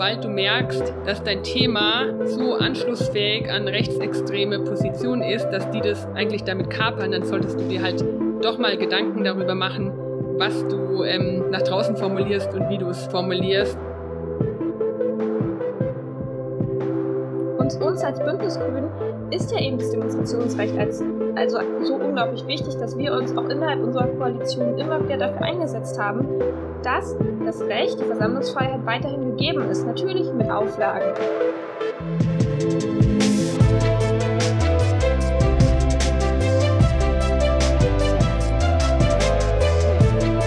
sobald du merkst, dass dein Thema so anschlussfähig an rechtsextreme Positionen ist, dass die das eigentlich damit kapern, dann solltest du dir halt doch mal Gedanken darüber machen, was du ähm, nach draußen formulierst und wie du es formulierst. Und uns als Bündnisgrün ist ja eben das Demonstrationsrecht als, also so unglaublich wichtig, dass wir uns auch innerhalb unserer Koalition immer wieder dafür eingesetzt haben, dass das Recht, die Versammlungsfreiheit weiterhin gegeben ist, natürlich mit Auflagen.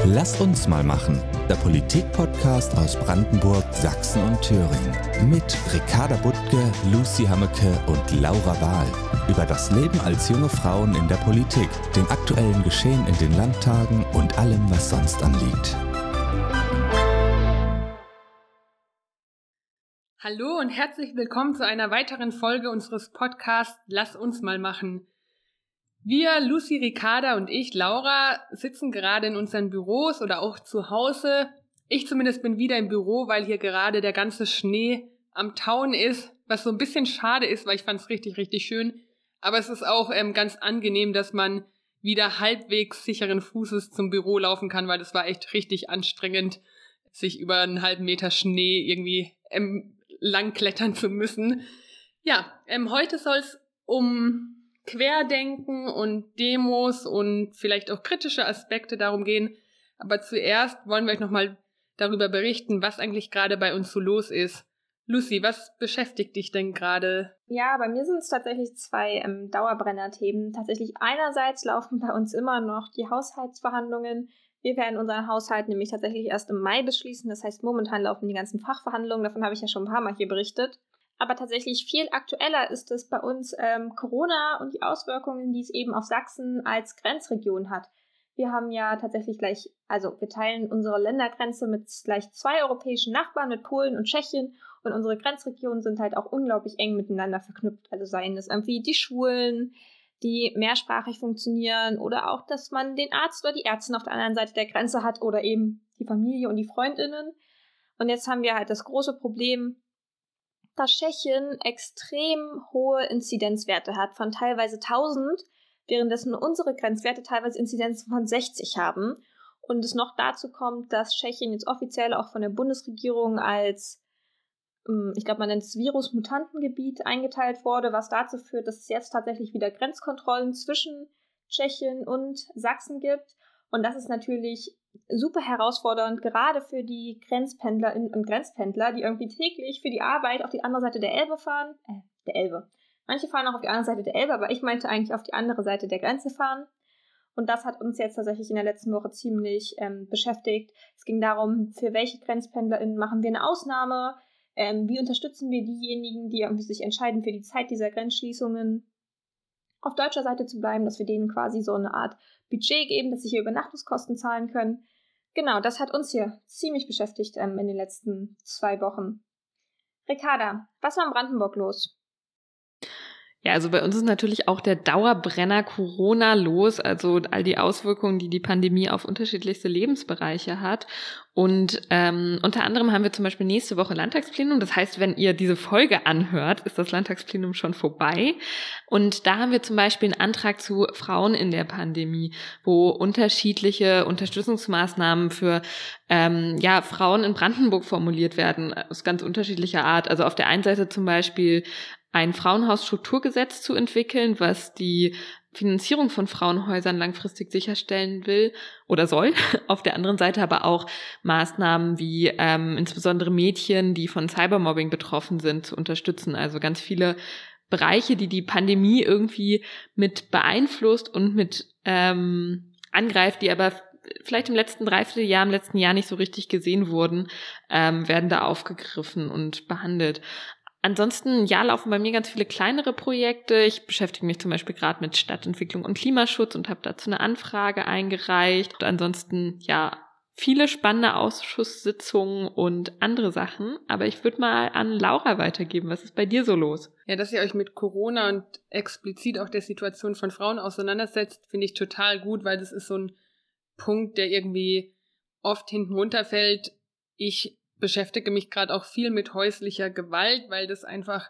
Lasst uns mal machen. Der Politik-Podcast aus Brandenburg, Sachsen und Thüringen. Mit Ricarda Buttke, Lucy Hammeke und Laura Wahl. Über das Leben als junge Frauen in der Politik, den aktuellen Geschehen in den Landtagen und allem, was sonst anliegt. Hallo und herzlich willkommen zu einer weiteren Folge unseres Podcasts Lass uns mal machen. Wir, Lucy, Ricarda und ich, Laura, sitzen gerade in unseren Büros oder auch zu Hause. Ich zumindest bin wieder im Büro, weil hier gerade der ganze Schnee am Tauen ist, was so ein bisschen schade ist, weil ich fand es richtig, richtig schön. Aber es ist auch ähm, ganz angenehm, dass man wieder halbwegs sicheren Fußes zum Büro laufen kann, weil das war echt richtig anstrengend, sich über einen halben Meter Schnee irgendwie ähm, lang klettern zu müssen. Ja, ähm, heute soll es um Querdenken und Demos und vielleicht auch kritische Aspekte darum gehen. Aber zuerst wollen wir euch nochmal darüber berichten, was eigentlich gerade bei uns so los ist. Lucy, was beschäftigt dich denn gerade? Ja, bei mir sind es tatsächlich zwei ähm, Dauerbrenner-Themen. Tatsächlich einerseits laufen bei uns immer noch die Haushaltsverhandlungen. Wir werden unseren Haushalt nämlich tatsächlich erst im Mai beschließen. Das heißt, momentan laufen die ganzen Fachverhandlungen. Davon habe ich ja schon ein paar Mal hier berichtet. Aber tatsächlich viel aktueller ist es bei uns ähm, Corona und die Auswirkungen, die es eben auf Sachsen als Grenzregion hat. Wir haben ja tatsächlich gleich, also wir teilen unsere Ländergrenze mit gleich zwei europäischen Nachbarn, mit Polen und Tschechien. Und unsere Grenzregionen sind halt auch unglaublich eng miteinander verknüpft. Also seien es irgendwie die Schulen, die mehrsprachig funktionieren oder auch, dass man den Arzt oder die Ärztin auf der anderen Seite der Grenze hat oder eben die Familie und die Freundinnen. Und jetzt haben wir halt das große Problem, dass Tschechien extrem hohe Inzidenzwerte hat von teilweise 1000, währenddessen unsere Grenzwerte teilweise Inzidenzen von 60 haben. Und es noch dazu kommt, dass Tschechien jetzt offiziell auch von der Bundesregierung als ähm, ich glaube, man nennt es Virusmutantengebiet eingeteilt wurde, was dazu führt, dass es jetzt tatsächlich wieder Grenzkontrollen zwischen Tschechien und Sachsen gibt. Und das ist natürlich super herausfordernd, gerade für die Grenzpendlerinnen und Grenzpendler, die irgendwie täglich für die Arbeit auf die andere Seite der Elbe fahren. Äh, der Elbe. Manche fahren auch auf die andere Seite der Elbe, aber ich meinte eigentlich auf die andere Seite der Grenze fahren. Und das hat uns jetzt tatsächlich in der letzten Woche ziemlich ähm, beschäftigt. Es ging darum, für welche GrenzpendlerInnen machen wir eine Ausnahme, ähm, wie unterstützen wir diejenigen, die irgendwie sich entscheiden, für die Zeit dieser Grenzschließungen auf deutscher Seite zu bleiben, dass wir denen quasi so eine Art Budget geben, dass sie hier Übernachtungskosten zahlen können. Genau, das hat uns hier ziemlich beschäftigt ähm, in den letzten zwei Wochen. Ricarda, was war in Brandenburg los? Ja, also bei uns ist natürlich auch der Dauerbrenner Corona los, also all die Auswirkungen, die die Pandemie auf unterschiedlichste Lebensbereiche hat. Und ähm, unter anderem haben wir zum Beispiel nächste Woche Landtagsplenum. Das heißt, wenn ihr diese Folge anhört, ist das Landtagsplenum schon vorbei. Und da haben wir zum Beispiel einen Antrag zu Frauen in der Pandemie, wo unterschiedliche Unterstützungsmaßnahmen für ähm, ja, Frauen in Brandenburg formuliert werden, aus ganz unterschiedlicher Art. Also auf der einen Seite zum Beispiel ein Frauenhausstrukturgesetz zu entwickeln, was die Finanzierung von Frauenhäusern langfristig sicherstellen will oder soll. Auf der anderen Seite aber auch Maßnahmen wie ähm, insbesondere Mädchen, die von Cybermobbing betroffen sind, zu unterstützen. Also ganz viele Bereiche, die die Pandemie irgendwie mit beeinflusst und mit ähm, angreift, die aber vielleicht im letzten Dreivierteljahr, im letzten Jahr nicht so richtig gesehen wurden, ähm, werden da aufgegriffen und behandelt. Ansonsten, ja, laufen bei mir ganz viele kleinere Projekte. Ich beschäftige mich zum Beispiel gerade mit Stadtentwicklung und Klimaschutz und habe dazu eine Anfrage eingereicht. Und ansonsten, ja, viele spannende Ausschusssitzungen und andere Sachen. Aber ich würde mal an Laura weitergeben. Was ist bei dir so los? Ja, dass ihr euch mit Corona und explizit auch der Situation von Frauen auseinandersetzt, finde ich total gut, weil das ist so ein Punkt, der irgendwie oft hinten runterfällt. Ich beschäftige mich gerade auch viel mit häuslicher Gewalt, weil das einfach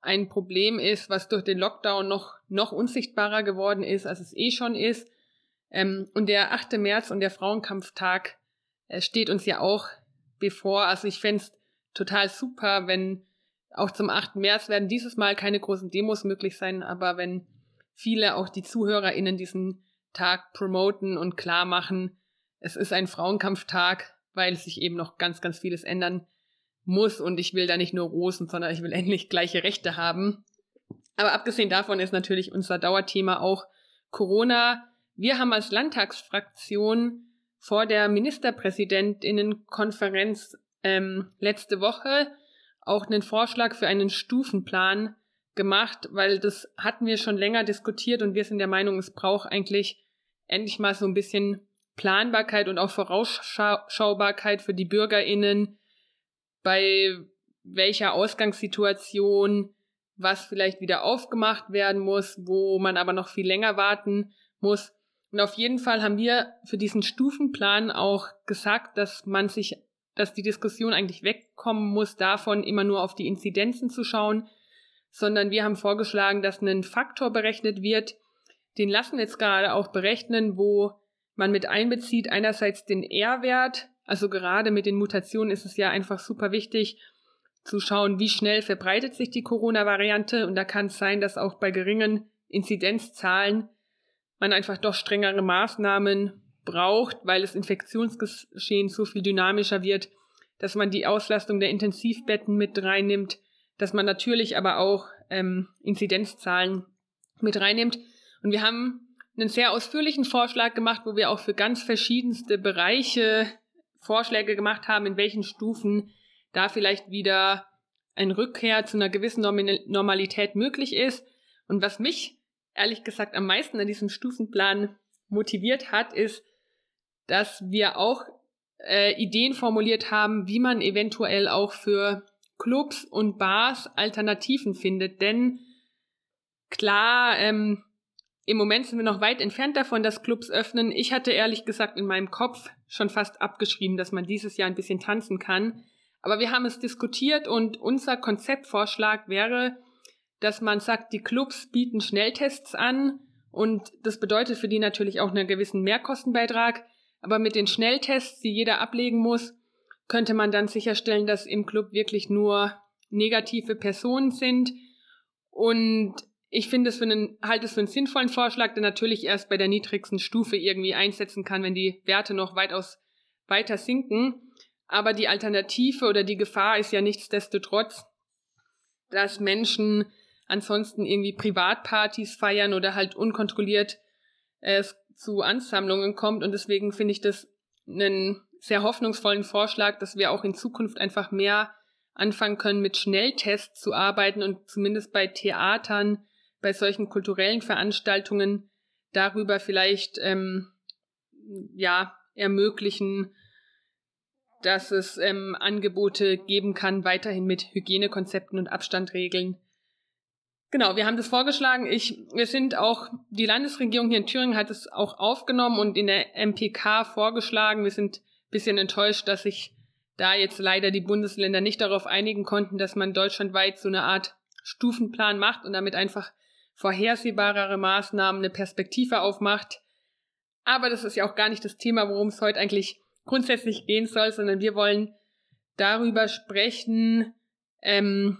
ein Problem ist, was durch den Lockdown noch, noch unsichtbarer geworden ist, als es eh schon ist. Ähm, und der 8. März und der Frauenkampftag äh, steht uns ja auch bevor. Also ich fände total super, wenn auch zum 8. März werden dieses Mal keine großen Demos möglich sein, aber wenn viele auch die ZuhörerInnen diesen Tag promoten und klar machen, es ist ein Frauenkampftag, weil sich eben noch ganz, ganz vieles ändern muss und ich will da nicht nur Rosen, sondern ich will endlich gleiche Rechte haben. Aber abgesehen davon ist natürlich unser Dauerthema auch Corona. Wir haben als Landtagsfraktion vor der Ministerpräsidentinnenkonferenz ähm, letzte Woche auch einen Vorschlag für einen Stufenplan gemacht, weil das hatten wir schon länger diskutiert und wir sind der Meinung, es braucht eigentlich endlich mal so ein bisschen Planbarkeit und auch Vorausschaubarkeit für die BürgerInnen, bei welcher Ausgangssituation was vielleicht wieder aufgemacht werden muss, wo man aber noch viel länger warten muss. Und auf jeden Fall haben wir für diesen Stufenplan auch gesagt, dass man sich, dass die Diskussion eigentlich wegkommen muss, davon immer nur auf die Inzidenzen zu schauen, sondern wir haben vorgeschlagen, dass ein Faktor berechnet wird. Den lassen wir jetzt gerade auch berechnen, wo man mit einbezieht einerseits den R-Wert, also gerade mit den Mutationen ist es ja einfach super wichtig zu schauen, wie schnell verbreitet sich die Corona-Variante und da kann es sein, dass auch bei geringen Inzidenzzahlen man einfach doch strengere Maßnahmen braucht, weil das Infektionsgeschehen so viel dynamischer wird, dass man die Auslastung der Intensivbetten mit reinnimmt, dass man natürlich aber auch ähm, Inzidenzzahlen mit reinnimmt. Und wir haben einen sehr ausführlichen Vorschlag gemacht, wo wir auch für ganz verschiedenste Bereiche Vorschläge gemacht haben, in welchen Stufen da vielleicht wieder ein Rückkehr zu einer gewissen Normalität möglich ist. Und was mich ehrlich gesagt am meisten an diesem Stufenplan motiviert hat, ist, dass wir auch äh, Ideen formuliert haben, wie man eventuell auch für Clubs und Bars Alternativen findet. Denn klar, ähm, im Moment sind wir noch weit entfernt davon, dass Clubs öffnen. Ich hatte ehrlich gesagt in meinem Kopf schon fast abgeschrieben, dass man dieses Jahr ein bisschen tanzen kann. Aber wir haben es diskutiert und unser Konzeptvorschlag wäre, dass man sagt, die Clubs bieten Schnelltests an und das bedeutet für die natürlich auch einen gewissen Mehrkostenbeitrag. Aber mit den Schnelltests, die jeder ablegen muss, könnte man dann sicherstellen, dass im Club wirklich nur negative Personen sind. Und ich finde es für einen, halte es für einen sinnvollen Vorschlag, der natürlich erst bei der niedrigsten Stufe irgendwie einsetzen kann, wenn die Werte noch weitaus weiter sinken. Aber die Alternative oder die Gefahr ist ja nichtsdestotrotz, dass Menschen ansonsten irgendwie Privatpartys feiern oder halt unkontrolliert äh, zu Ansammlungen kommt. Und deswegen finde ich das einen sehr hoffnungsvollen Vorschlag, dass wir auch in Zukunft einfach mehr anfangen können, mit Schnelltests zu arbeiten und zumindest bei Theatern, bei solchen kulturellen Veranstaltungen darüber vielleicht ähm, ja ermöglichen, dass es ähm, Angebote geben kann, weiterhin mit Hygienekonzepten und Abstandregeln Genau, wir haben das vorgeschlagen. Ich, wir sind auch, die Landesregierung hier in Thüringen hat es auch aufgenommen und in der MPK vorgeschlagen. Wir sind ein bisschen enttäuscht, dass sich da jetzt leider die Bundesländer nicht darauf einigen konnten, dass man deutschlandweit so eine Art Stufenplan macht und damit einfach vorhersehbarere Maßnahmen eine Perspektive aufmacht. Aber das ist ja auch gar nicht das Thema, worum es heute eigentlich grundsätzlich gehen soll, sondern wir wollen darüber sprechen, ähm,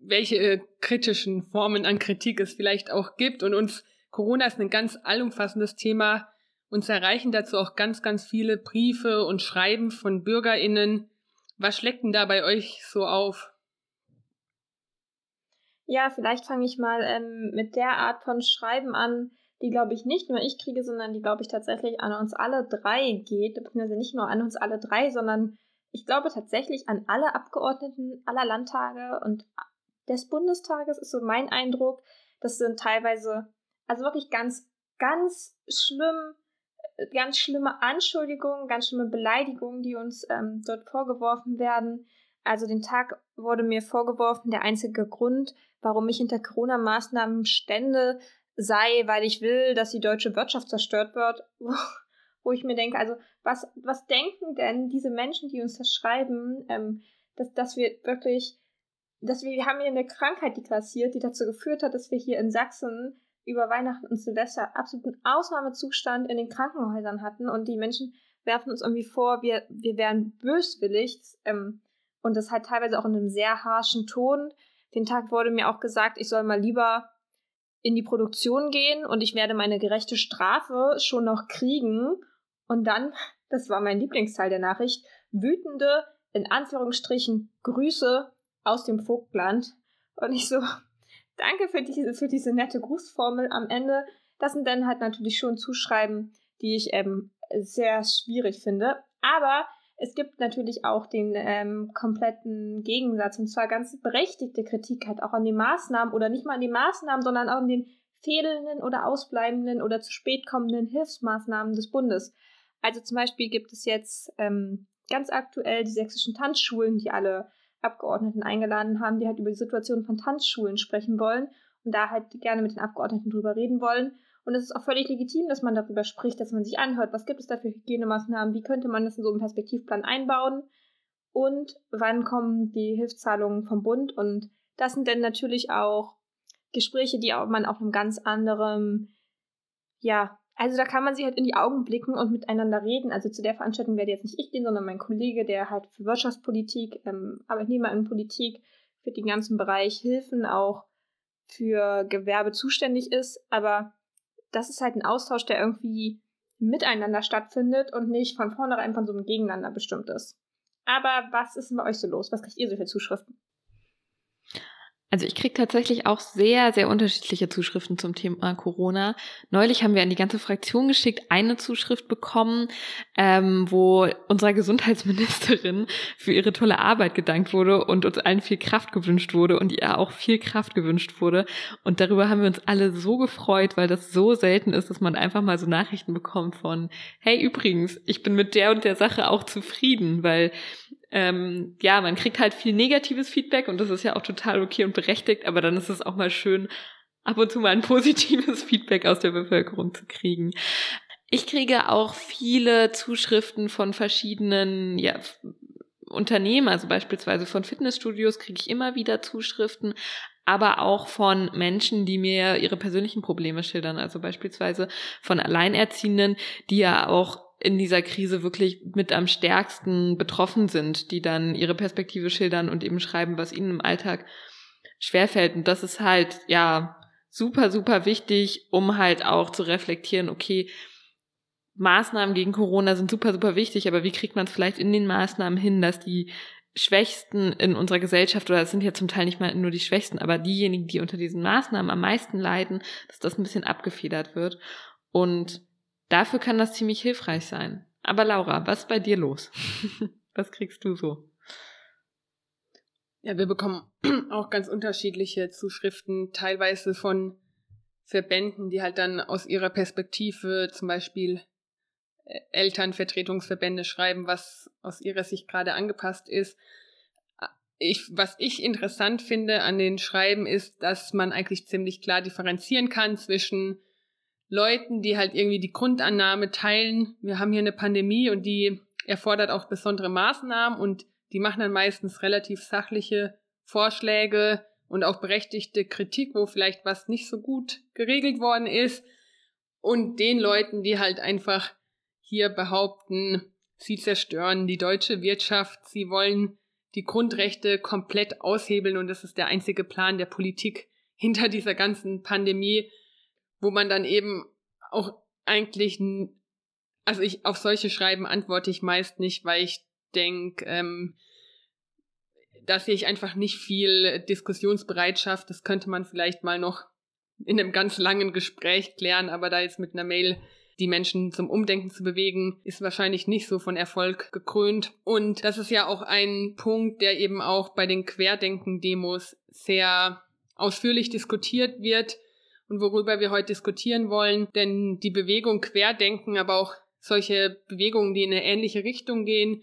welche äh, kritischen Formen an Kritik es vielleicht auch gibt. Und uns, Corona ist ein ganz allumfassendes Thema. Uns erreichen dazu auch ganz, ganz viele Briefe und Schreiben von BürgerInnen. Was schlägt denn da bei euch so auf? Ja, vielleicht fange ich mal ähm, mit der Art von Schreiben an, die, glaube ich, nicht nur ich kriege, sondern die, glaube ich, tatsächlich an uns alle drei geht. Beziehungsweise nicht nur an uns alle drei, sondern ich glaube tatsächlich an alle Abgeordneten aller Landtage und des Bundestages, ist so mein Eindruck. Das sind teilweise, also wirklich ganz, ganz schlimm, äh, ganz schlimme Anschuldigungen, ganz schlimme Beleidigungen, die uns ähm, dort vorgeworfen werden. Also den Tag wurde mir vorgeworfen, der einzige Grund, warum ich hinter Corona-Maßnahmen stände, sei, weil ich will, dass die deutsche Wirtschaft zerstört wird. wo ich mir denke, also was, was denken denn diese Menschen, die uns das schreiben, ähm, dass, dass wir wirklich, dass wir, wir haben hier eine Krankheit, die grassiert, die dazu geführt hat, dass wir hier in Sachsen über Weihnachten und Silvester absoluten Ausnahmezustand in den Krankenhäusern hatten und die Menschen werfen uns irgendwie vor, wir, wir wären böswillig ähm, und das halt teilweise auch in einem sehr harschen Ton. Den Tag wurde mir auch gesagt, ich soll mal lieber in die Produktion gehen und ich werde meine gerechte Strafe schon noch kriegen. Und dann, das war mein Lieblingsteil der Nachricht, wütende, in Anführungsstrichen, Grüße aus dem Vogtland. Und ich so, danke für diese, für diese nette Grußformel am Ende. Das sind dann halt natürlich schon Zuschreiben, die ich ähm, sehr schwierig finde. Aber es gibt natürlich auch den ähm, kompletten Gegensatz und zwar ganz berechtigte Kritik halt auch an den Maßnahmen oder nicht mal an den Maßnahmen, sondern auch an den fehlenden oder ausbleibenden oder zu spät kommenden Hilfsmaßnahmen des Bundes. Also zum Beispiel gibt es jetzt ähm, ganz aktuell die sächsischen Tanzschulen, die alle Abgeordneten eingeladen haben, die halt über die Situation von Tanzschulen sprechen wollen und da halt gerne mit den Abgeordneten drüber reden wollen. Und es ist auch völlig legitim, dass man darüber spricht, dass man sich anhört, was gibt es da für Hygienemaßnahmen, wie könnte man das in so einen Perspektivplan einbauen und wann kommen die Hilfszahlungen vom Bund. Und das sind dann natürlich auch Gespräche, die man auf einem ganz anderen, ja, also da kann man sich halt in die Augen blicken und miteinander reden. Also zu der Veranstaltung werde jetzt nicht ich gehen, sondern mein Kollege, der halt für Wirtschaftspolitik, ähm, Arbeitnehmerinnenpolitik, für den ganzen Bereich Hilfen auch für Gewerbe zuständig ist. Aber das ist halt ein Austausch, der irgendwie miteinander stattfindet und nicht von vornherein von so einem Gegeneinander bestimmt ist. Aber was ist denn bei euch so los? Was kriegt ihr so für Zuschriften? Also ich kriege tatsächlich auch sehr, sehr unterschiedliche Zuschriften zum Thema Corona. Neulich haben wir an die ganze Fraktion geschickt eine Zuschrift bekommen, ähm, wo unserer Gesundheitsministerin für ihre tolle Arbeit gedankt wurde und uns allen viel Kraft gewünscht wurde und ihr auch viel Kraft gewünscht wurde. Und darüber haben wir uns alle so gefreut, weil das so selten ist, dass man einfach mal so Nachrichten bekommt von, hey übrigens, ich bin mit der und der Sache auch zufrieden, weil ähm, ja, man kriegt halt viel negatives Feedback und das ist ja auch total okay und berechtigt, aber dann ist es auch mal schön, ab und zu mal ein positives Feedback aus der Bevölkerung zu kriegen. Ich kriege auch viele Zuschriften von verschiedenen ja, Unternehmen, also beispielsweise von Fitnessstudios kriege ich immer wieder Zuschriften, aber auch von Menschen, die mir ihre persönlichen Probleme schildern, also beispielsweise von Alleinerziehenden, die ja auch in dieser Krise wirklich mit am stärksten betroffen sind, die dann ihre Perspektive schildern und eben schreiben, was ihnen im Alltag schwerfällt. Und das ist halt, ja, super, super wichtig, um halt auch zu reflektieren, okay, Maßnahmen gegen Corona sind super, super wichtig, aber wie kriegt man es vielleicht in den Maßnahmen hin, dass die Schwächsten in unserer Gesellschaft, oder es sind ja zum Teil nicht mal nur die Schwächsten, aber diejenigen, die unter diesen Maßnahmen am meisten leiden, dass das ein bisschen abgefedert wird. Und Dafür kann das ziemlich hilfreich sein. Aber Laura, was ist bei dir los? was kriegst du so? Ja, wir bekommen auch ganz unterschiedliche Zuschriften, teilweise von Verbänden, die halt dann aus ihrer Perspektive zum Beispiel äh, Elternvertretungsverbände schreiben, was aus ihrer Sicht gerade angepasst ist. Ich, was ich interessant finde an den Schreiben ist, dass man eigentlich ziemlich klar differenzieren kann zwischen Leuten, die halt irgendwie die Grundannahme teilen, wir haben hier eine Pandemie und die erfordert auch besondere Maßnahmen und die machen dann meistens relativ sachliche Vorschläge und auch berechtigte Kritik, wo vielleicht was nicht so gut geregelt worden ist. Und den Leuten, die halt einfach hier behaupten, sie zerstören die deutsche Wirtschaft, sie wollen die Grundrechte komplett aushebeln und das ist der einzige Plan der Politik hinter dieser ganzen Pandemie wo man dann eben auch eigentlich, also ich auf solche Schreiben antworte ich meist nicht, weil ich denke, ähm, da sehe ich einfach nicht viel Diskussionsbereitschaft. Das könnte man vielleicht mal noch in einem ganz langen Gespräch klären, aber da jetzt mit einer Mail die Menschen zum Umdenken zu bewegen, ist wahrscheinlich nicht so von Erfolg gekrönt. Und das ist ja auch ein Punkt, der eben auch bei den Querdenken-Demos sehr ausführlich diskutiert wird und worüber wir heute diskutieren wollen. Denn die Bewegung Querdenken, aber auch solche Bewegungen, die in eine ähnliche Richtung gehen,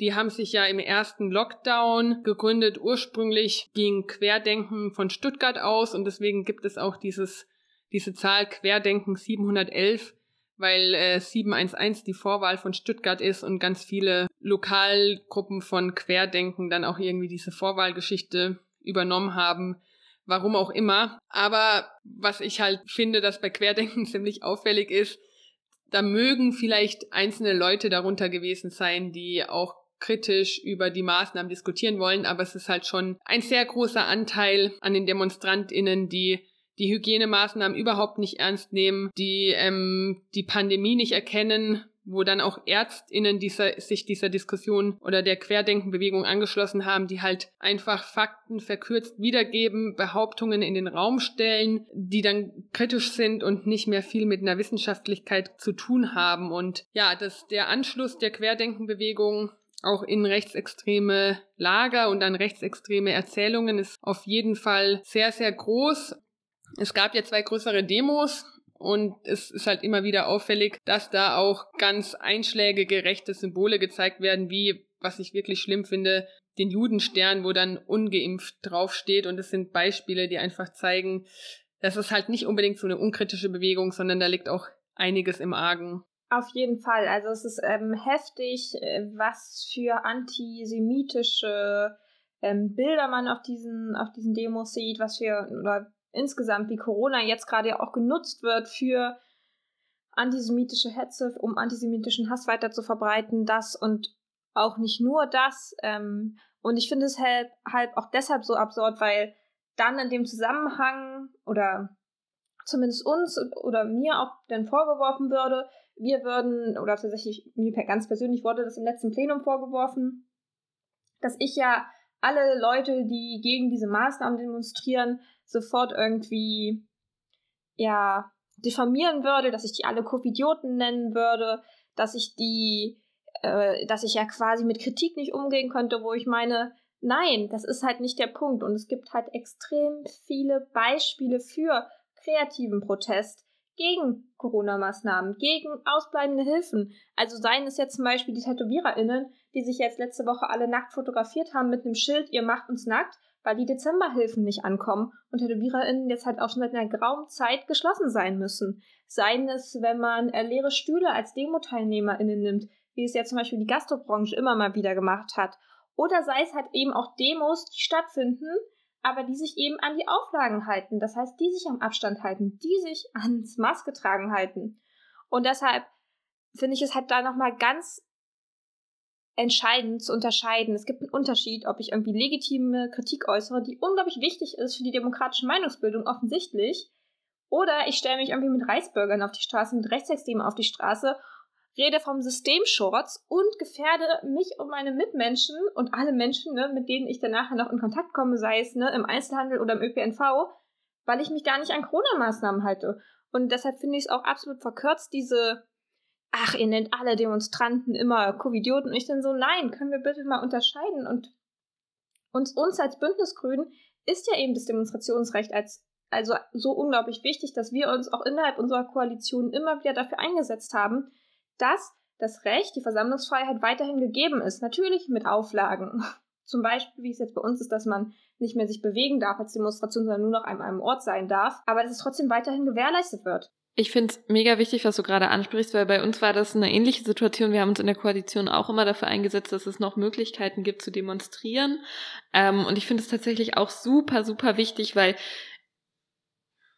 die haben sich ja im ersten Lockdown gegründet. Ursprünglich ging Querdenken von Stuttgart aus und deswegen gibt es auch dieses, diese Zahl Querdenken 711, weil äh, 711 die Vorwahl von Stuttgart ist und ganz viele Lokalgruppen von Querdenken dann auch irgendwie diese Vorwahlgeschichte übernommen haben. Warum auch immer. Aber was ich halt finde, dass bei Querdenken ziemlich auffällig ist, da mögen vielleicht einzelne Leute darunter gewesen sein, die auch kritisch über die Maßnahmen diskutieren wollen, aber es ist halt schon ein sehr großer Anteil an den DemonstrantInnen, die die Hygienemaßnahmen überhaupt nicht ernst nehmen, die ähm, die Pandemie nicht erkennen, wo dann auch ÄrztInnen dieser, sich dieser Diskussion oder der Querdenkenbewegung angeschlossen haben, die halt einfach Fakten verkürzt wiedergeben, Behauptungen in den Raum stellen, die dann kritisch sind und nicht mehr viel mit einer Wissenschaftlichkeit zu tun haben. Und ja, dass der Anschluss der Querdenkenbewegung auch in rechtsextreme Lager und an rechtsextreme Erzählungen ist auf jeden Fall sehr, sehr groß. Es gab ja zwei größere Demos und es ist halt immer wieder auffällig, dass da auch ganz einschlägige rechte Symbole gezeigt werden, wie, was ich wirklich schlimm finde, den Judenstern, wo dann ungeimpft draufsteht. Und es sind Beispiele, die einfach zeigen, das ist halt nicht unbedingt so eine unkritische Bewegung, sondern da liegt auch einiges im Argen. Auf jeden Fall. Also es ist ähm, heftig, äh, was für antisemitische ähm, Bilder man auf diesen, auf diesen Demos sieht, was für, oder insgesamt wie Corona jetzt gerade auch genutzt wird für antisemitische Hetze, um antisemitischen Hass weiter zu verbreiten, das und auch nicht nur das. Ähm, und ich finde es halt, halt auch deshalb so absurd, weil dann in dem Zusammenhang oder zumindest uns oder mir auch dann vorgeworfen würde, wir würden, oder tatsächlich mir ganz persönlich wurde das im letzten Plenum vorgeworfen, dass ich ja alle Leute, die gegen diese Maßnahmen demonstrieren, sofort irgendwie, ja, diffamieren würde, dass ich die alle Covidioten nennen würde, dass ich die, äh, dass ich ja quasi mit Kritik nicht umgehen könnte, wo ich meine, nein, das ist halt nicht der Punkt. Und es gibt halt extrem viele Beispiele für kreativen Protest, gegen Corona-Maßnahmen, gegen ausbleibende Hilfen. Also seien es jetzt zum Beispiel die TätowiererInnen, die sich jetzt letzte Woche alle nackt fotografiert haben mit einem Schild, ihr macht uns nackt, weil die Dezemberhilfen nicht ankommen und TätowiererInnen jetzt halt auch schon seit einer grauen Zeit geschlossen sein müssen. Seien es, wenn man äh, leere Stühle als Demo-TeilnehmerInnen nimmt, wie es ja zum Beispiel die Gastrobranche immer mal wieder gemacht hat. Oder sei es halt eben auch Demos, die stattfinden, aber die sich eben an die Auflagen halten. Das heißt, die sich am Abstand halten, die sich ans Maske tragen halten. Und deshalb finde ich es halt da nochmal ganz entscheidend zu unterscheiden. Es gibt einen Unterschied, ob ich irgendwie legitime Kritik äußere, die unglaublich wichtig ist für die demokratische Meinungsbildung offensichtlich, oder ich stelle mich irgendwie mit Reisbürgern auf die Straße, mit Rechtsextremen auf die Straße rede vom Systemschurz und gefährde mich und meine Mitmenschen und alle Menschen, ne, mit denen ich dann nachher noch in Kontakt komme, sei es ne, im Einzelhandel oder im ÖPNV, weil ich mich gar nicht an Corona-Maßnahmen halte. Und deshalb finde ich es auch absolut verkürzt, diese, ach, ihr nennt alle Demonstranten immer Covidioten. Und ich dann so, nein, können wir bitte mal unterscheiden. Und uns, uns als Bündnisgrünen ist ja eben das Demonstrationsrecht als also so unglaublich wichtig, dass wir uns auch innerhalb unserer Koalition immer wieder dafür eingesetzt haben, dass das Recht, die Versammlungsfreiheit weiterhin gegeben ist. Natürlich mit Auflagen. Zum Beispiel, wie es jetzt bei uns ist, dass man nicht mehr sich bewegen darf als Demonstration, sondern nur noch an einem Ort sein darf, aber dass es trotzdem weiterhin gewährleistet wird. Ich finde es mega wichtig, was du gerade ansprichst, weil bei uns war das eine ähnliche Situation. Wir haben uns in der Koalition auch immer dafür eingesetzt, dass es noch Möglichkeiten gibt zu demonstrieren. Ähm, und ich finde es tatsächlich auch super, super wichtig, weil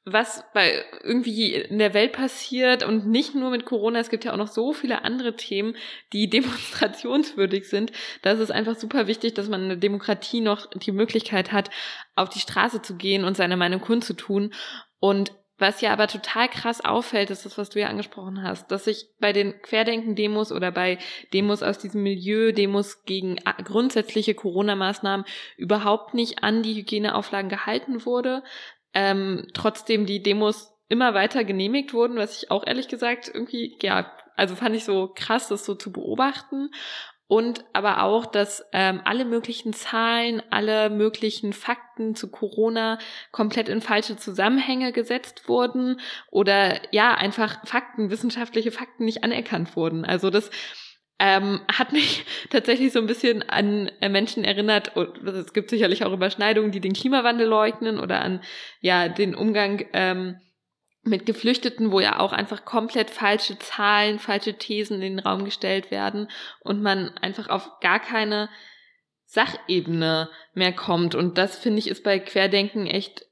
was bei irgendwie in der Welt passiert und nicht nur mit Corona, es gibt ja auch noch so viele andere Themen, die demonstrationswürdig sind. Da ist es einfach super wichtig, dass man in der Demokratie noch die Möglichkeit hat, auf die Straße zu gehen und seine Meinung kundzutun. Und was ja aber total krass auffällt, ist das, was du ja angesprochen hast, dass sich bei den Querdenken-Demos oder bei Demos aus diesem Milieu, Demos gegen grundsätzliche Corona-Maßnahmen überhaupt nicht an die Hygieneauflagen gehalten wurde, ähm, trotzdem die Demos immer weiter genehmigt wurden, was ich auch ehrlich gesagt irgendwie, ja, also fand ich so krass, das so zu beobachten. Und aber auch, dass ähm, alle möglichen Zahlen, alle möglichen Fakten zu Corona komplett in falsche Zusammenhänge gesetzt wurden oder ja, einfach Fakten, wissenschaftliche Fakten nicht anerkannt wurden. Also das ähm, hat mich tatsächlich so ein bisschen an äh, Menschen erinnert, und es gibt sicherlich auch Überschneidungen, die den Klimawandel leugnen oder an ja den Umgang ähm, mit Geflüchteten, wo ja auch einfach komplett falsche Zahlen, falsche Thesen in den Raum gestellt werden und man einfach auf gar keine Sachebene mehr kommt. Und das finde ich ist bei Querdenken echt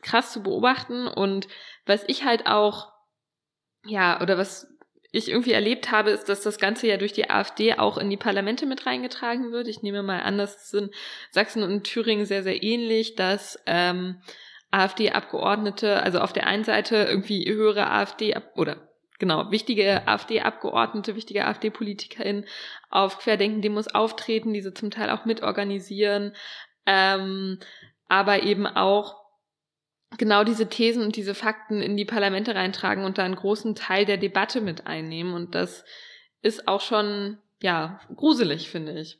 krass zu beobachten. Und was ich halt auch, ja, oder was ich irgendwie erlebt habe, ist, dass das Ganze ja durch die AfD auch in die Parlamente mit reingetragen wird. Ich nehme mal an, das in Sachsen und Thüringen sehr, sehr ähnlich, dass ähm, AfD-Abgeordnete, also auf der einen Seite irgendwie höhere AfD oder genau, wichtige AfD-Abgeordnete, wichtige AfD-PolitikerInnen auf Querdenken-Demos auftreten, diese zum Teil auch mitorganisieren, ähm, aber eben auch genau diese Thesen und diese Fakten in die Parlamente reintragen und da einen großen Teil der Debatte mit einnehmen. Und das ist auch schon, ja, gruselig, finde ich.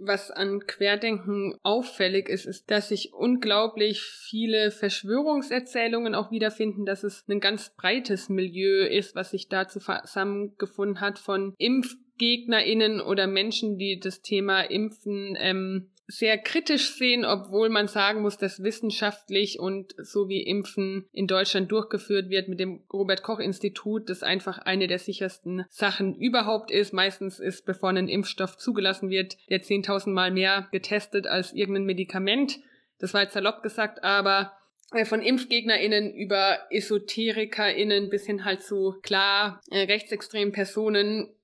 Was an Querdenken auffällig ist, ist, dass sich unglaublich viele Verschwörungserzählungen auch wiederfinden, dass es ein ganz breites Milieu ist, was sich da zusammengefunden hat von ImpfgegnerInnen oder Menschen, die das Thema Impfen ähm, sehr kritisch sehen, obwohl man sagen muss, dass wissenschaftlich und so wie Impfen in Deutschland durchgeführt wird mit dem Robert Koch Institut, das einfach eine der sichersten Sachen überhaupt ist. Meistens ist, bevor ein Impfstoff zugelassen wird, der 10.000 Mal mehr getestet als irgendein Medikament. Das war jetzt salopp gesagt, aber äh, von ImpfgegnerInnen über EsoterikerInnen bis hin halt zu klar äh, rechtsextremen Personen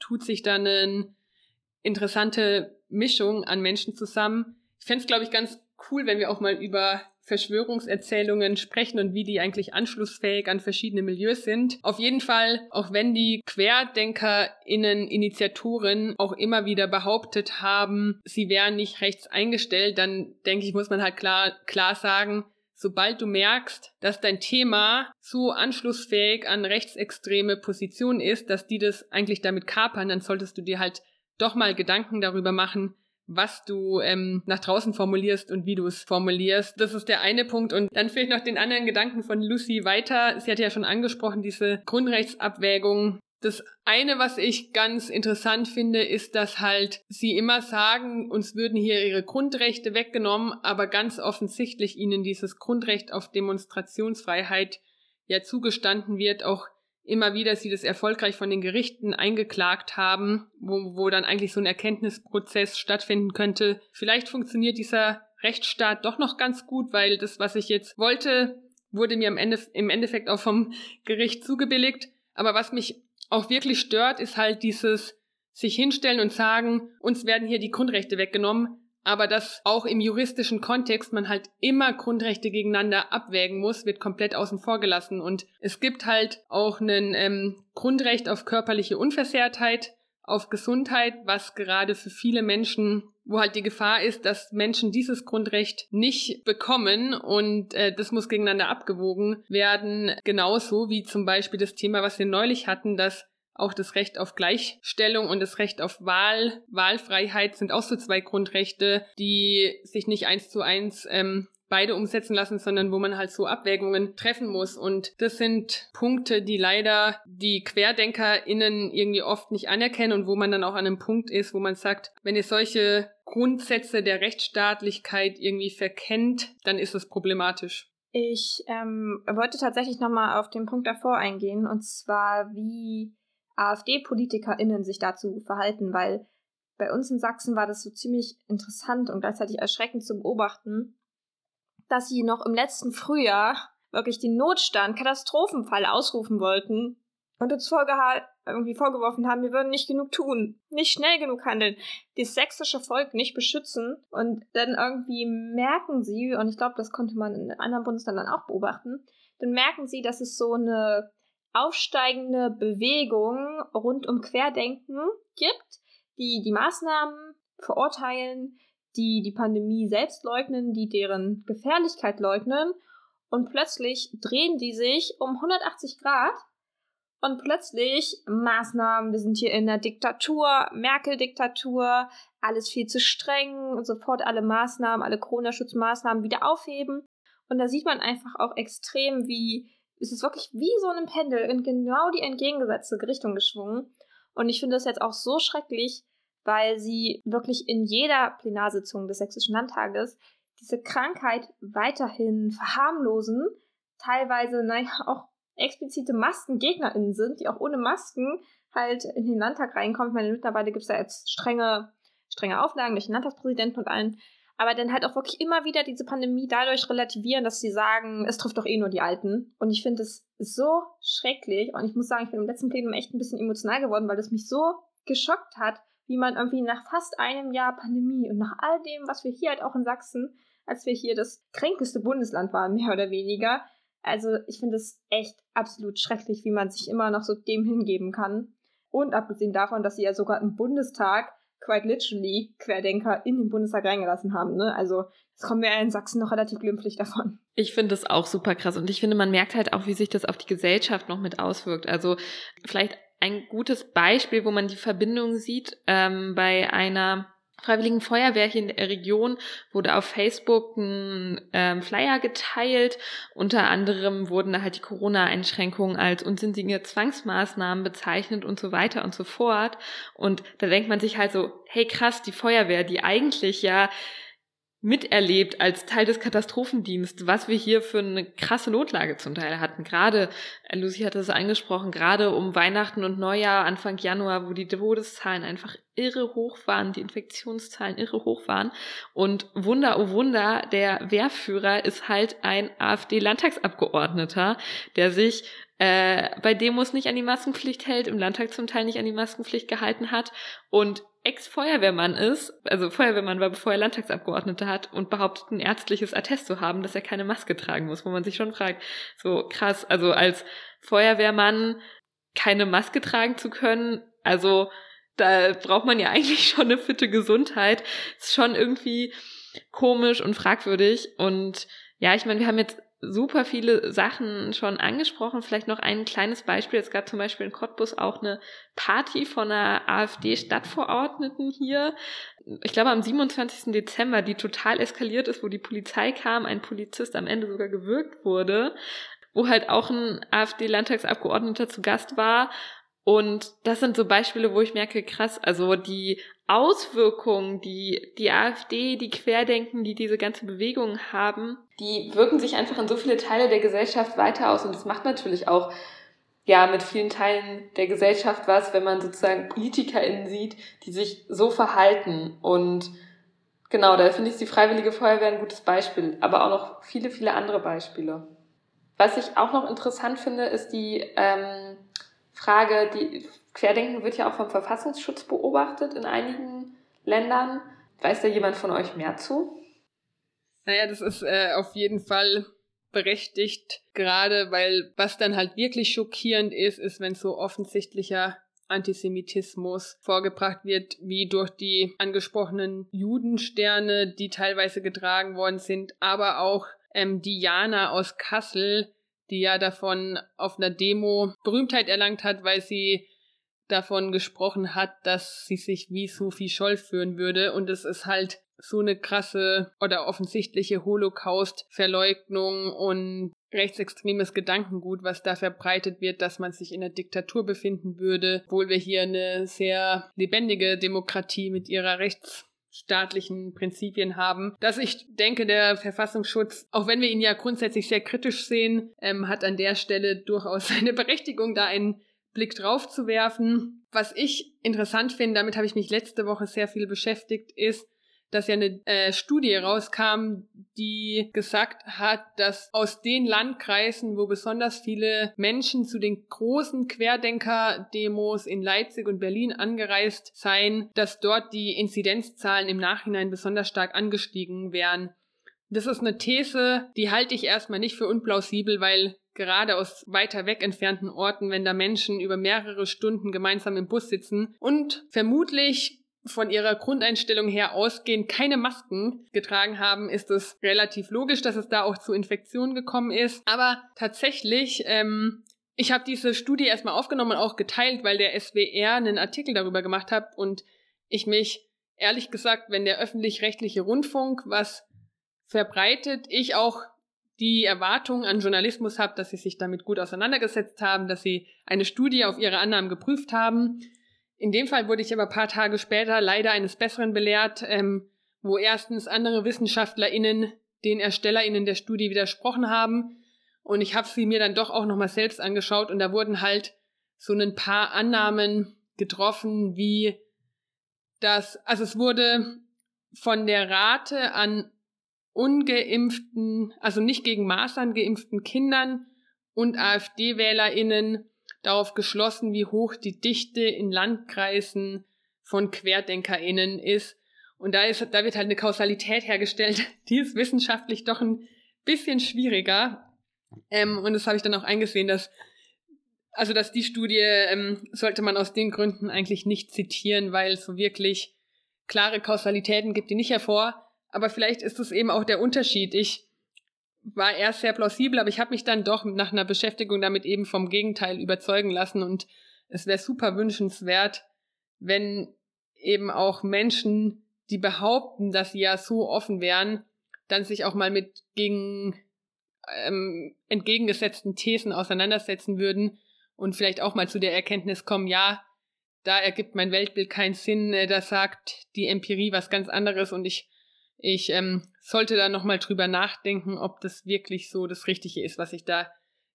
tut sich dann eine interessante Mischung an Menschen zusammen. Ich fände es, glaube ich, ganz cool, wenn wir auch mal über Verschwörungserzählungen sprechen und wie die eigentlich anschlussfähig an verschiedene Milieus sind. Auf jeden Fall, auch wenn die QuerdenkerInnen, Initiatoren auch immer wieder behauptet haben, sie wären nicht rechts eingestellt, dann denke ich, muss man halt klar, klar sagen, sobald du merkst, dass dein Thema so anschlussfähig an rechtsextreme Positionen ist, dass die das eigentlich damit kapern, dann solltest du dir halt doch mal Gedanken darüber machen, was du ähm, nach draußen formulierst und wie du es formulierst. Das ist der eine Punkt. Und dann vielleicht noch den anderen Gedanken von Lucy weiter. Sie hat ja schon angesprochen, diese Grundrechtsabwägung. Das eine, was ich ganz interessant finde, ist, dass halt sie immer sagen, uns würden hier ihre Grundrechte weggenommen, aber ganz offensichtlich ihnen dieses Grundrecht auf Demonstrationsfreiheit ja zugestanden wird, auch immer wieder sie das erfolgreich von den Gerichten eingeklagt haben, wo, wo dann eigentlich so ein Erkenntnisprozess stattfinden könnte. Vielleicht funktioniert dieser Rechtsstaat doch noch ganz gut, weil das, was ich jetzt wollte, wurde mir im, Ende, im Endeffekt auch vom Gericht zugebilligt. Aber was mich auch wirklich stört, ist halt dieses sich hinstellen und sagen, uns werden hier die Grundrechte weggenommen, aber dass auch im juristischen Kontext man halt immer Grundrechte gegeneinander abwägen muss, wird komplett außen vor gelassen. Und es gibt halt auch ein ähm, Grundrecht auf körperliche Unversehrtheit, auf Gesundheit, was gerade für viele Menschen, wo halt die Gefahr ist, dass Menschen dieses Grundrecht nicht bekommen und äh, das muss gegeneinander abgewogen werden. Genauso wie zum Beispiel das Thema, was wir neulich hatten, dass auch das Recht auf Gleichstellung und das Recht auf Wahl, Wahlfreiheit sind auch so zwei Grundrechte, die sich nicht eins zu eins ähm, beide umsetzen lassen, sondern wo man halt so Abwägungen treffen muss. Und das sind Punkte, die leider die QuerdenkerInnen irgendwie oft nicht anerkennen und wo man dann auch an einem Punkt ist, wo man sagt, wenn ihr solche Grundsätze der Rechtsstaatlichkeit irgendwie verkennt, dann ist es problematisch. Ich ähm, wollte tatsächlich nochmal auf den Punkt davor eingehen, und zwar wie AfD-PolitikerInnen sich dazu verhalten, weil bei uns in Sachsen war das so ziemlich interessant und gleichzeitig erschreckend zu beobachten, dass sie noch im letzten Frühjahr wirklich den Notstand, Katastrophenfall ausrufen wollten und uns irgendwie vorgeworfen haben, wir würden nicht genug tun, nicht schnell genug handeln, das sächsische Volk nicht beschützen. Und dann irgendwie merken sie, und ich glaube, das konnte man in anderen Bundesländern auch beobachten, dann merken sie, dass es so eine aufsteigende Bewegung rund um Querdenken gibt, die die Maßnahmen verurteilen, die die Pandemie selbst leugnen, die deren Gefährlichkeit leugnen und plötzlich drehen die sich um 180 Grad und plötzlich Maßnahmen, wir sind hier in der Diktatur, Merkel-Diktatur, alles viel zu streng, sofort alle Maßnahmen, alle Corona-Schutzmaßnahmen wieder aufheben. Und da sieht man einfach auch extrem, wie ist es wirklich wie so ein Pendel in genau die entgegengesetzte Richtung geschwungen. Und ich finde das jetzt auch so schrecklich, weil sie wirklich in jeder Plenarsitzung des Sächsischen Landtages diese Krankheit weiterhin verharmlosen, teilweise, naja, auch explizite MaskengegnerInnen sind, die auch ohne Masken halt in den Landtag reinkommen. Ich meine, mittlerweile gibt es ja jetzt strenge, strenge Auflagen durch den Landtagspräsidenten und allen. Aber dann halt auch wirklich immer wieder diese Pandemie dadurch relativieren, dass sie sagen, es trifft doch eh nur die Alten. Und ich finde es so schrecklich. Und ich muss sagen, ich bin im letzten Plenum echt ein bisschen emotional geworden, weil das mich so geschockt hat, wie man irgendwie nach fast einem Jahr Pandemie und nach all dem, was wir hier halt auch in Sachsen, als wir hier das kränkeste Bundesland waren, mehr oder weniger. Also ich finde es echt absolut schrecklich, wie man sich immer noch so dem hingeben kann. Und abgesehen davon, dass sie ja sogar im Bundestag quite literally Querdenker in den Bundestag reingelassen haben. Ne? Also das kommen wir in Sachsen noch relativ glimpflich davon. Ich finde das auch super krass und ich finde, man merkt halt auch, wie sich das auf die Gesellschaft noch mit auswirkt. Also vielleicht ein gutes Beispiel, wo man die Verbindung sieht, ähm, bei einer Freiwilligen Feuerwehr hier in der Region wurde auf Facebook ein ähm, Flyer geteilt. Unter anderem wurden da halt die Corona-Einschränkungen als unsinnige Zwangsmaßnahmen bezeichnet und so weiter und so fort. Und da denkt man sich halt so, hey krass, die Feuerwehr, die eigentlich ja miterlebt als Teil des Katastrophendienstes, was wir hier für eine krasse Notlage zum Teil hatten. Gerade, äh, Lucy hatte es angesprochen, gerade um Weihnachten und Neujahr, Anfang Januar, wo die Todeszahlen einfach irre hoch waren, die Infektionszahlen irre hoch waren. Und Wunder, oh Wunder, der Wehrführer ist halt ein AfD-Landtagsabgeordneter, der sich äh, bei Demos nicht an die Maskenpflicht hält, im Landtag zum Teil nicht an die Maskenpflicht gehalten hat und Ex-Feuerwehrmann ist, also Feuerwehrmann war, bevor er Landtagsabgeordnete hat und behauptet, ein ärztliches Attest zu haben, dass er keine Maske tragen muss, wo man sich schon fragt, so krass, also als Feuerwehrmann keine Maske tragen zu können, also da braucht man ja eigentlich schon eine fitte Gesundheit. Ist schon irgendwie komisch und fragwürdig. Und ja, ich meine, wir haben jetzt super viele Sachen schon angesprochen. Vielleicht noch ein kleines Beispiel. Es gab zum Beispiel in Cottbus auch eine Party von einer AfD-Stadtverordneten hier. Ich glaube am 27. Dezember, die total eskaliert ist, wo die Polizei kam, ein Polizist am Ende sogar gewürgt wurde, wo halt auch ein AfD-Landtagsabgeordneter zu Gast war und das sind so Beispiele, wo ich merke, krass, also die Auswirkungen, die die AfD, die Querdenken, die diese ganze Bewegung haben, die wirken sich einfach in so viele Teile der Gesellschaft weiter aus. Und das macht natürlich auch ja mit vielen Teilen der Gesellschaft was, wenn man sozusagen PolitikerInnen sieht, die sich so verhalten. Und genau, da finde ich die Freiwillige Feuerwehr ein gutes Beispiel, aber auch noch viele, viele andere Beispiele. Was ich auch noch interessant finde, ist die ähm, Frage, die Querdenken wird ja auch vom Verfassungsschutz beobachtet in einigen Ländern. Weiß da jemand von euch mehr zu? Naja, das ist äh, auf jeden Fall berechtigt, gerade weil was dann halt wirklich schockierend ist, ist, wenn so offensichtlicher Antisemitismus vorgebracht wird, wie durch die angesprochenen Judensterne, die teilweise getragen worden sind, aber auch ähm, Diana aus Kassel, die ja davon auf einer Demo Berühmtheit erlangt hat, weil sie davon gesprochen hat, dass sie sich wie Sophie Scholl führen würde. Und es ist halt so eine krasse oder offensichtliche Holocaust-Verleugnung und rechtsextremes Gedankengut, was da verbreitet wird, dass man sich in der Diktatur befinden würde, obwohl wir hier eine sehr lebendige Demokratie mit ihrer Rechts staatlichen Prinzipien haben, dass ich denke, der Verfassungsschutz, auch wenn wir ihn ja grundsätzlich sehr kritisch sehen, ähm, hat an der Stelle durchaus seine Berechtigung, da einen Blick drauf zu werfen. Was ich interessant finde, damit habe ich mich letzte Woche sehr viel beschäftigt, ist, dass ja eine äh, Studie rauskam, die gesagt hat, dass aus den Landkreisen, wo besonders viele Menschen zu den großen Querdenker-Demos in Leipzig und Berlin angereist seien, dass dort die Inzidenzzahlen im Nachhinein besonders stark angestiegen wären. Das ist eine These, die halte ich erstmal nicht für unplausibel, weil gerade aus weiter weg entfernten Orten, wenn da Menschen über mehrere Stunden gemeinsam im Bus sitzen und vermutlich von ihrer Grundeinstellung her ausgehend keine Masken getragen haben, ist es relativ logisch, dass es da auch zu Infektionen gekommen ist. Aber tatsächlich, ähm, ich habe diese Studie erstmal aufgenommen und auch geteilt, weil der SWR einen Artikel darüber gemacht hat und ich mich ehrlich gesagt, wenn der öffentlich-rechtliche Rundfunk was verbreitet, ich auch die Erwartung an Journalismus habe, dass sie sich damit gut auseinandergesetzt haben, dass sie eine Studie auf ihre Annahmen geprüft haben in dem Fall wurde ich aber paar Tage später leider eines Besseren belehrt, ähm, wo erstens andere WissenschaftlerInnen den ErstellerInnen der Studie widersprochen haben. Und ich habe sie mir dann doch auch nochmal selbst angeschaut und da wurden halt so ein paar Annahmen getroffen, wie das, also es wurde von der Rate an ungeimpften, also nicht gegen Masern geimpften Kindern und AfD-WählerInnen darauf geschlossen, wie hoch die Dichte in Landkreisen von QuerdenkerInnen ist. Und da ist, da wird halt eine Kausalität hergestellt, die ist wissenschaftlich doch ein bisschen schwieriger. Ähm, und das habe ich dann auch eingesehen, dass also dass die Studie ähm, sollte man aus den Gründen eigentlich nicht zitieren, weil es so wirklich klare Kausalitäten gibt, die nicht hervor. Aber vielleicht ist es eben auch der Unterschied. Ich war erst sehr plausibel, aber ich habe mich dann doch nach einer Beschäftigung damit eben vom Gegenteil überzeugen lassen und es wäre super wünschenswert, wenn eben auch Menschen, die behaupten, dass sie ja so offen wären, dann sich auch mal mit gegen ähm, entgegengesetzten Thesen auseinandersetzen würden und vielleicht auch mal zu der Erkenntnis kommen, ja, da ergibt mein Weltbild keinen Sinn, äh, da sagt die Empirie was ganz anderes und ich, ich ähm, sollte da nochmal drüber nachdenken, ob das wirklich so das Richtige ist, was ich da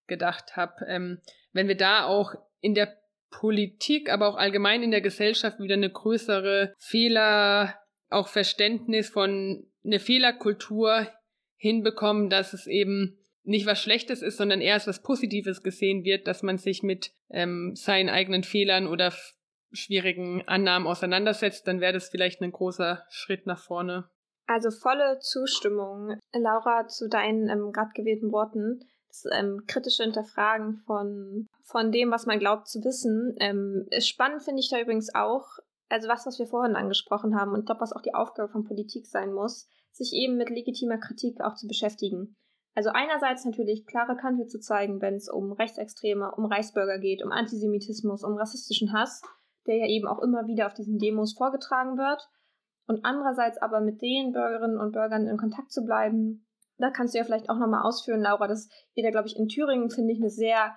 gedacht habe. Ähm, wenn wir da auch in der Politik, aber auch allgemein in der Gesellschaft wieder eine größere Fehler, auch Verständnis von eine Fehlerkultur hinbekommen, dass es eben nicht was Schlechtes ist, sondern eher als was Positives gesehen wird, dass man sich mit ähm, seinen eigenen Fehlern oder schwierigen Annahmen auseinandersetzt, dann wäre das vielleicht ein großer Schritt nach vorne. Also volle Zustimmung, Laura, zu deinen ähm, gerade gewählten Worten. Das ähm, kritische Hinterfragen von, von dem, was man glaubt zu wissen. Ähm, spannend finde ich da übrigens auch, also was, was wir vorhin angesprochen haben und ich glaube, was auch die Aufgabe von Politik sein muss, sich eben mit legitimer Kritik auch zu beschäftigen. Also einerseits natürlich klare Kante zu zeigen, wenn es um Rechtsextreme, um Reichsbürger geht, um Antisemitismus, um rassistischen Hass, der ja eben auch immer wieder auf diesen Demos vorgetragen wird. Und andererseits aber mit den Bürgerinnen und Bürgern in Kontakt zu bleiben. Da kannst du ja vielleicht auch nochmal ausführen, Laura, dass ihr da, glaube ich, in Thüringen, finde ich, eine sehr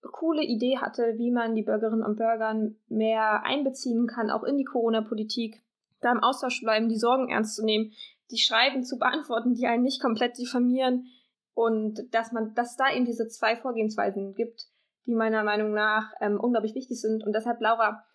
coole Idee hatte, wie man die Bürgerinnen und Bürger mehr einbeziehen kann, auch in die Corona-Politik, da im Austausch bleiben, die Sorgen ernst zu nehmen, die Schreiben zu beantworten, die einen nicht komplett diffamieren, und dass man, dass da eben diese zwei Vorgehensweisen gibt, die meiner Meinung nach ähm, unglaublich wichtig sind. Und deshalb, Laura,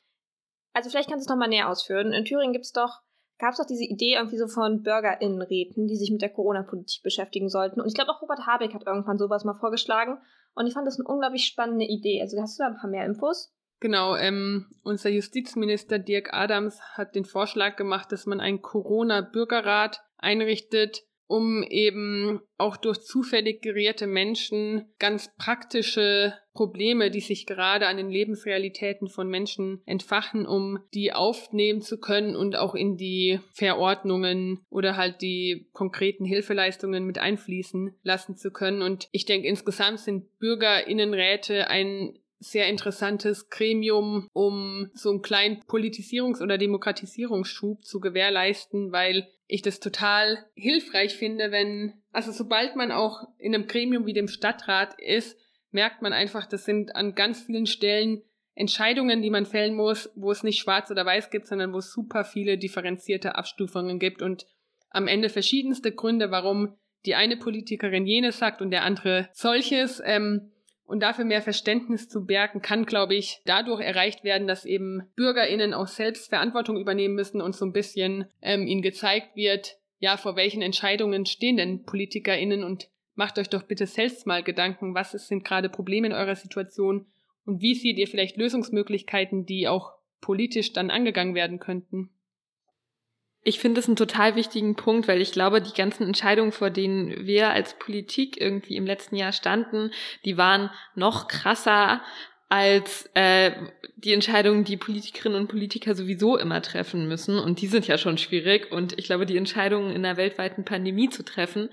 also vielleicht kannst du es nochmal näher ausführen. In Thüringen gibt's doch, gab es doch diese Idee irgendwie so von BürgerInnenräten, die sich mit der Corona-Politik beschäftigen sollten. Und ich glaube auch Robert Habeck hat irgendwann sowas mal vorgeschlagen. Und ich fand das eine unglaublich spannende Idee. Also hast du da ein paar mehr Infos? Genau, ähm, unser Justizminister Dirk Adams hat den Vorschlag gemacht, dass man einen Corona-Bürgerrat einrichtet, um eben auch durch zufällig gerierte Menschen ganz praktische Probleme, die sich gerade an den Lebensrealitäten von Menschen entfachen, um die aufnehmen zu können und auch in die Verordnungen oder halt die konkreten Hilfeleistungen mit einfließen lassen zu können. Und ich denke, insgesamt sind Bürgerinnenräte ein sehr interessantes Gremium, um so einen kleinen Politisierungs- oder Demokratisierungsschub zu gewährleisten, weil ich das total hilfreich finde, wenn, also sobald man auch in einem Gremium wie dem Stadtrat ist, merkt man einfach, das sind an ganz vielen Stellen Entscheidungen, die man fällen muss, wo es nicht schwarz oder weiß gibt, sondern wo es super viele differenzierte Abstufungen gibt und am Ende verschiedenste Gründe, warum die eine Politikerin jenes sagt und der andere solches. Ähm, und dafür mehr Verständnis zu bergen, kann, glaube ich, dadurch erreicht werden, dass eben BürgerInnen auch selbst Verantwortung übernehmen müssen und so ein bisschen ähm, ihnen gezeigt wird, ja, vor welchen Entscheidungen stehen denn PolitikerInnen und macht euch doch bitte selbst mal Gedanken, was sind gerade Probleme in eurer Situation und wie seht ihr vielleicht Lösungsmöglichkeiten, die auch politisch dann angegangen werden könnten. Ich finde es einen total wichtigen Punkt, weil ich glaube, die ganzen Entscheidungen, vor denen wir als Politik irgendwie im letzten Jahr standen, die waren noch krasser als äh, die Entscheidungen, die Politikerinnen und Politiker sowieso immer treffen müssen. Und die sind ja schon schwierig. Und ich glaube, die Entscheidungen in einer weltweiten Pandemie zu treffen,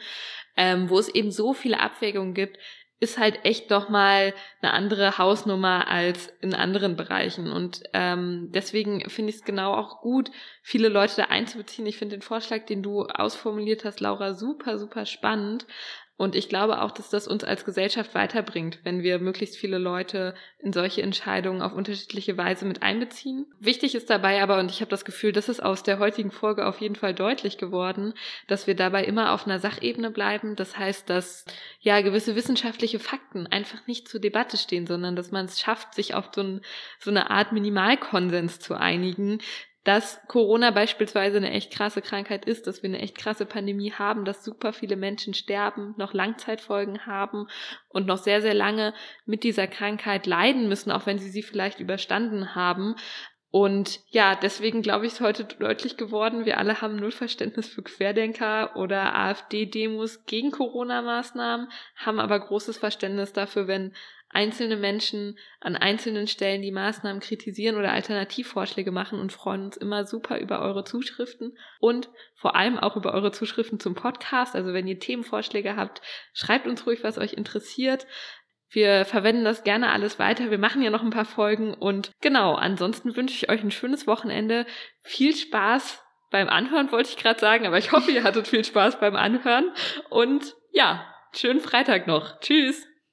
ähm, wo es eben so viele Abwägungen gibt, ist halt echt doch mal eine andere Hausnummer als in anderen Bereichen. Und ähm, deswegen finde ich es genau auch gut, viele Leute da einzubeziehen. Ich finde den Vorschlag, den du ausformuliert hast, Laura, super, super spannend. Und ich glaube auch, dass das uns als Gesellschaft weiterbringt, wenn wir möglichst viele Leute in solche Entscheidungen auf unterschiedliche Weise mit einbeziehen. Wichtig ist dabei aber, und ich habe das Gefühl, das ist aus der heutigen Folge auf jeden Fall deutlich geworden, dass wir dabei immer auf einer Sachebene bleiben. Das heißt, dass ja gewisse wissenschaftliche Fakten einfach nicht zur Debatte stehen, sondern dass man es schafft, sich auf so, ein, so eine Art Minimalkonsens zu einigen, dass Corona beispielsweise eine echt krasse Krankheit ist, dass wir eine echt krasse Pandemie haben, dass super viele Menschen sterben, noch Langzeitfolgen haben und noch sehr, sehr lange mit dieser Krankheit leiden müssen, auch wenn sie sie vielleicht überstanden haben. Und ja, deswegen glaube ich, ist heute deutlich geworden, wir alle haben null Verständnis für Querdenker oder AfD-Demos gegen Corona-Maßnahmen, haben aber großes Verständnis dafür, wenn einzelne Menschen an einzelnen Stellen die Maßnahmen kritisieren oder Alternativvorschläge machen und freuen uns immer super über eure Zuschriften und vor allem auch über eure Zuschriften zum Podcast. Also wenn ihr Themenvorschläge habt, schreibt uns ruhig, was euch interessiert. Wir verwenden das gerne alles weiter. Wir machen ja noch ein paar Folgen und genau, ansonsten wünsche ich euch ein schönes Wochenende. Viel Spaß beim Anhören, wollte ich gerade sagen, aber ich hoffe, ihr hattet viel Spaß beim Anhören und ja, schönen Freitag noch. Tschüss.